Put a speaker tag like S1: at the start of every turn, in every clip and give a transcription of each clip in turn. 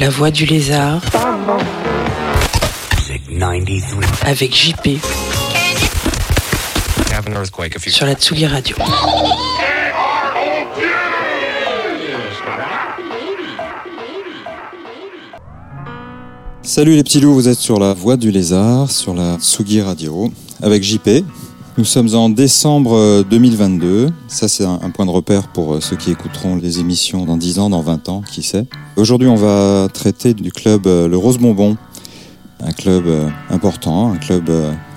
S1: La voix du lézard. Avec JP. Sur la Tsugi Radio.
S2: Salut les petits loups, vous êtes sur la voix du lézard, sur la Tsugi Radio, avec JP. Nous sommes en décembre 2022. Ça, c'est un, point de repère pour euh, ceux qui écouteront les émissions dans 10 ans, dans 20 ans, qui sait. Aujourd'hui, on va traiter du club euh, Le Rose Bonbon. Un club euh, important, un club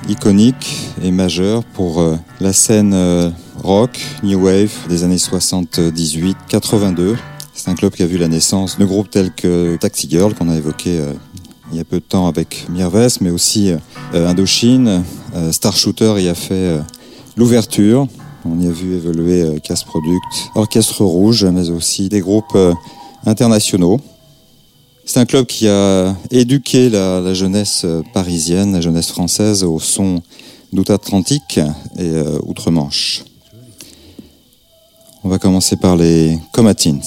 S2: iconique et majeur pour la scène rock, new wave des années 78-82. C'est un club qui a vu la naissance de groupes tels que Taxi Girl, qu'on a évoqué il y a peu de temps avec Mirves, mais aussi Indochine, euh, Star Shooter y a fait euh, l'ouverture. On y a vu évoluer euh, Casse Product, Orchestre Rouge, mais aussi des groupes internationaux. C'est un club qui a éduqué la, jeunesse parisienne, la jeunesse française au son d'outre-Atlantique et outre-Manche. On va commencer par les Comatins.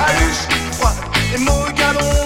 S3: à l'huche et mon galon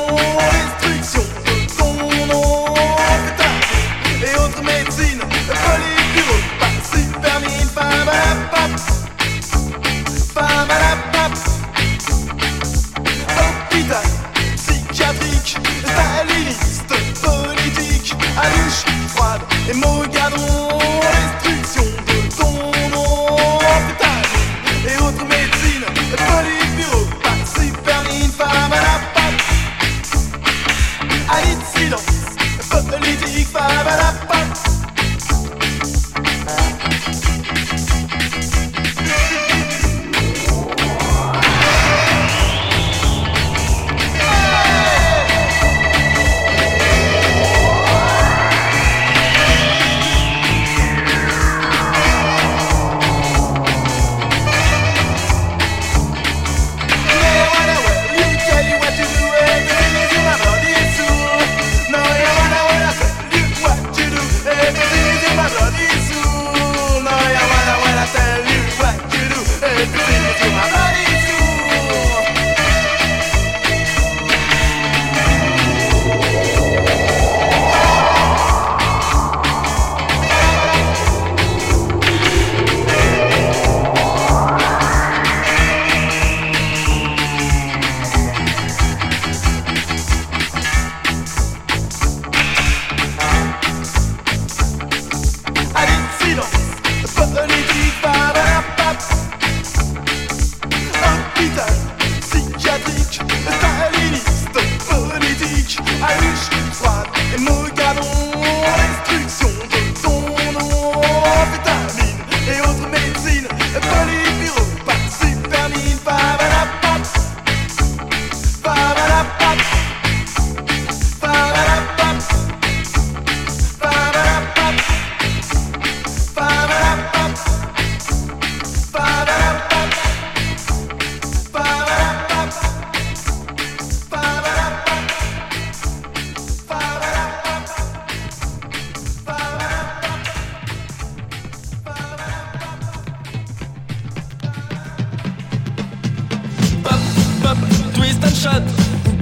S3: shot,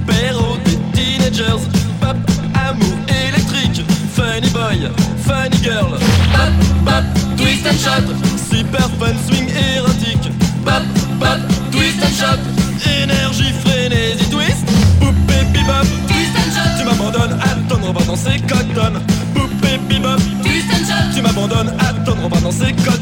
S3: Péro des teenagers, pop, amour électrique, funny boy, funny
S4: girl, pop, pop, twist and shot, super fun swing érotique, pop, pop, twist and shot, énergie frénésie twist, poupée bebop, twist and shot, tu m'abandonnes, attendre, on va danser cotton, poupée bebop, twist and shot, tu m'abandonnes, attendre, on va danser cotton.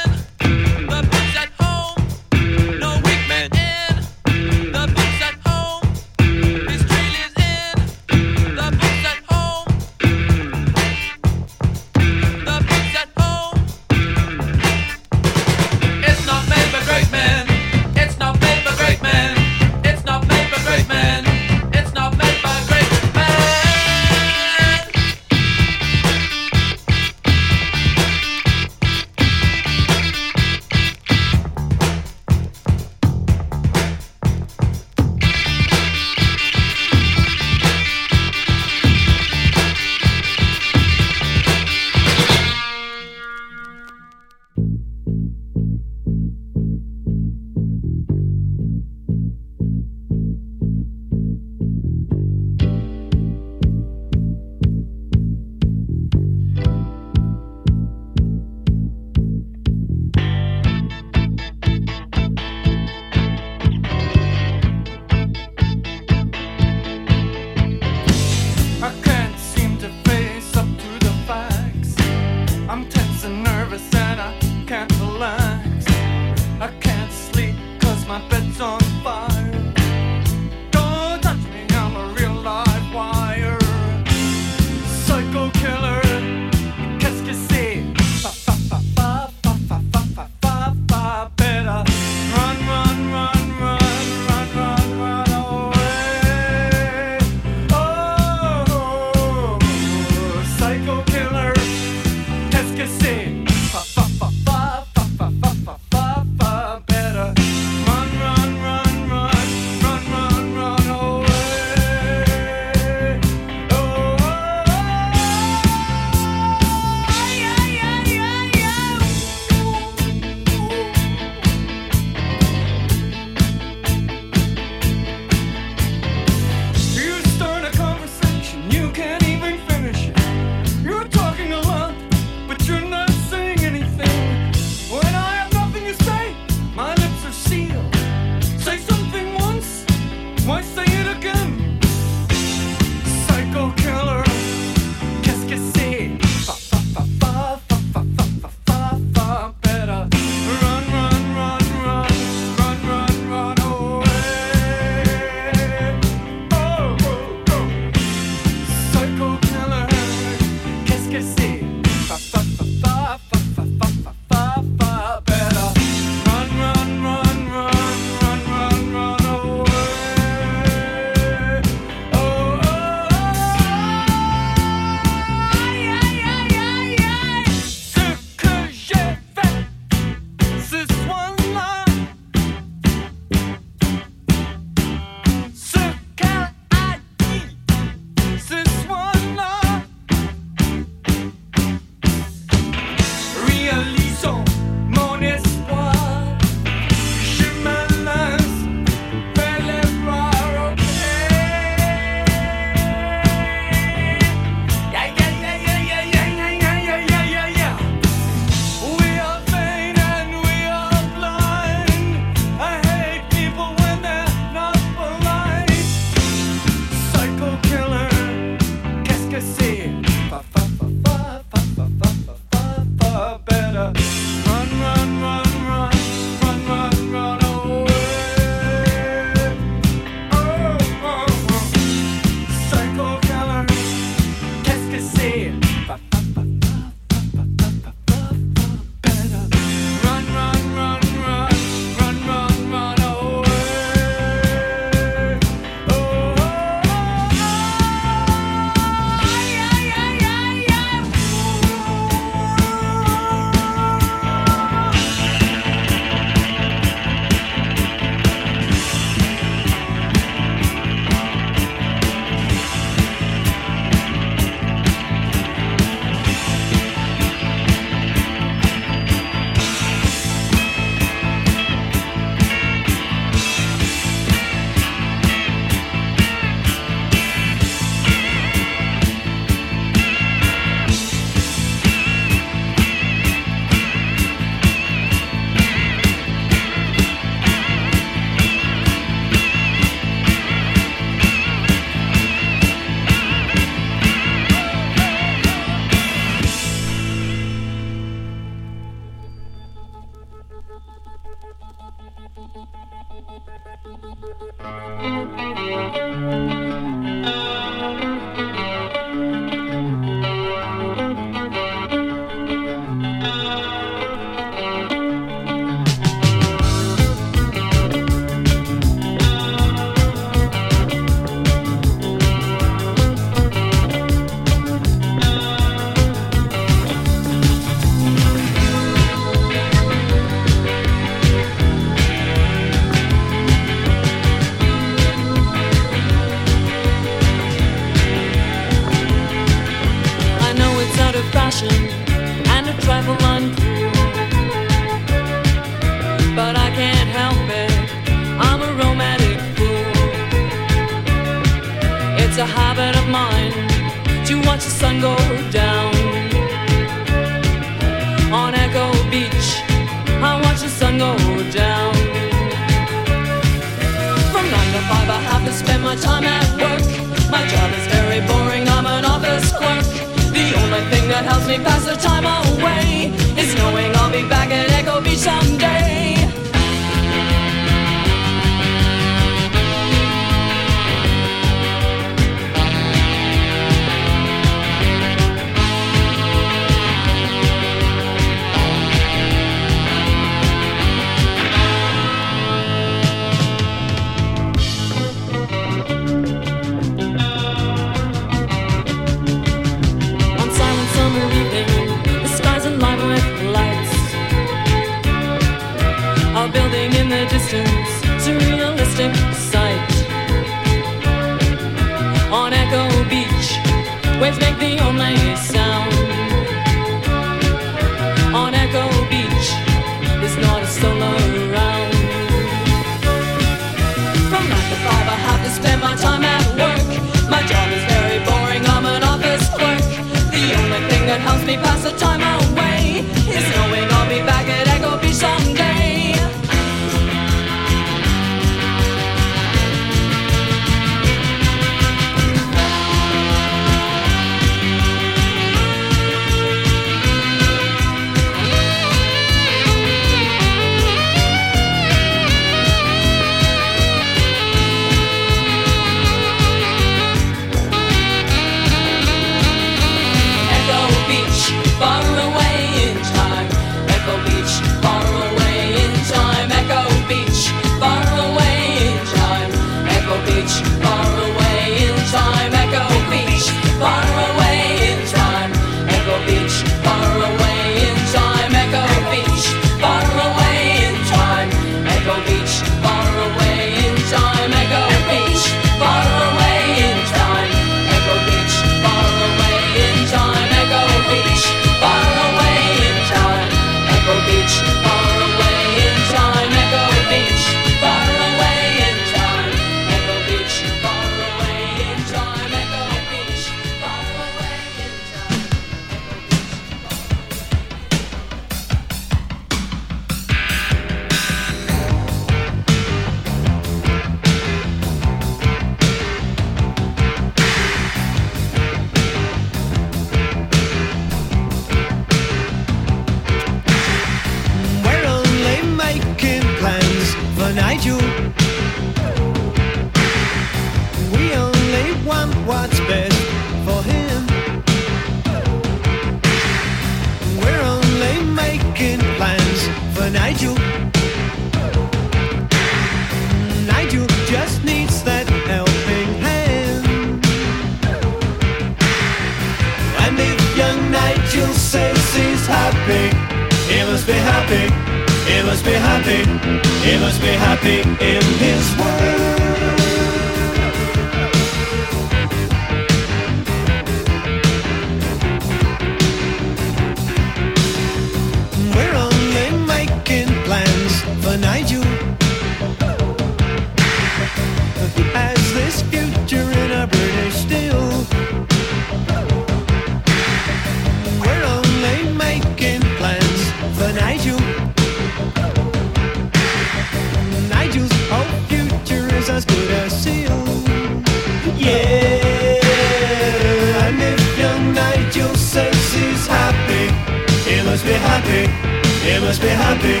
S5: He must be happy,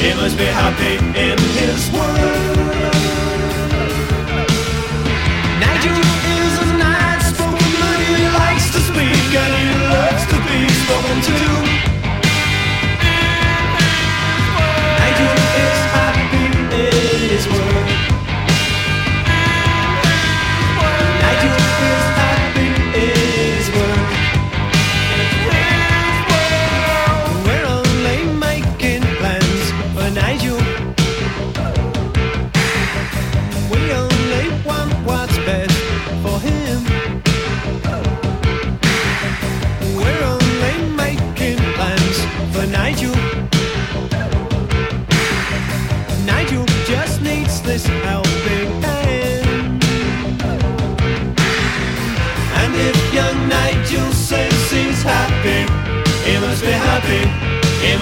S5: he must be happy, must be happy in his world. Nigel is a nice spoken man. He likes to speak and he loves to be spoken to.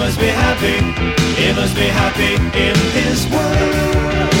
S5: Must be happy, he must be happy in his world.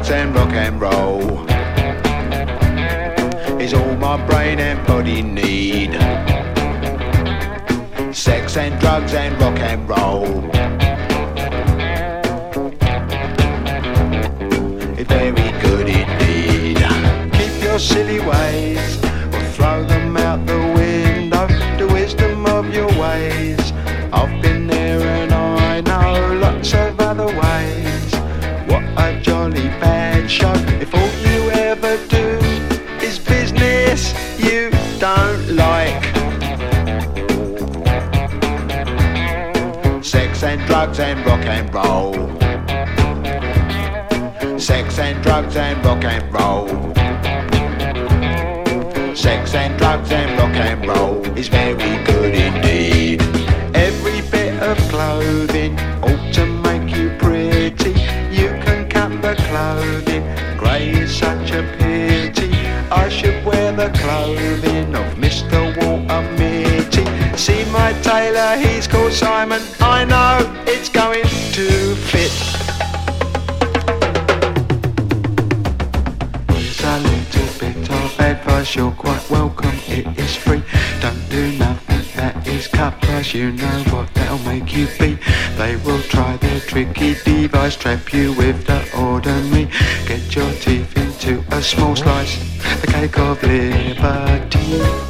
S6: drugs and rock and roll is all my brain and body need. Sex and drugs and rock and roll. It's very good indeed. Keep your silly ways or throw them drugs and rock and roll. Sex and drugs and rock and roll. Sex and drugs and rock and roll is very good indeed. Every bit of clothing ought to make you pretty. You can cut the clothing, grey is such a pity. I should wear the clothing. You know what they'll make you be. They will try their tricky device, trap you with the ordinary. Get your teeth into a small slice, the cake of liberty.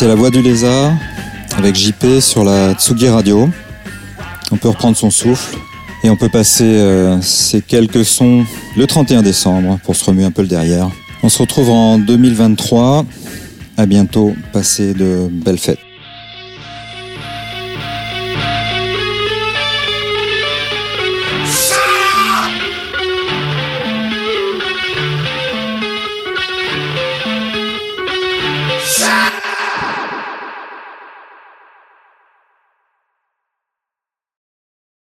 S2: C'était La Voix du Lézard avec JP sur la Tsugi Radio. On peut reprendre son souffle et on peut passer euh, ces quelques sons le 31 décembre pour se remuer un peu le derrière. On se retrouve en 2023. À bientôt. Passez de belles fêtes.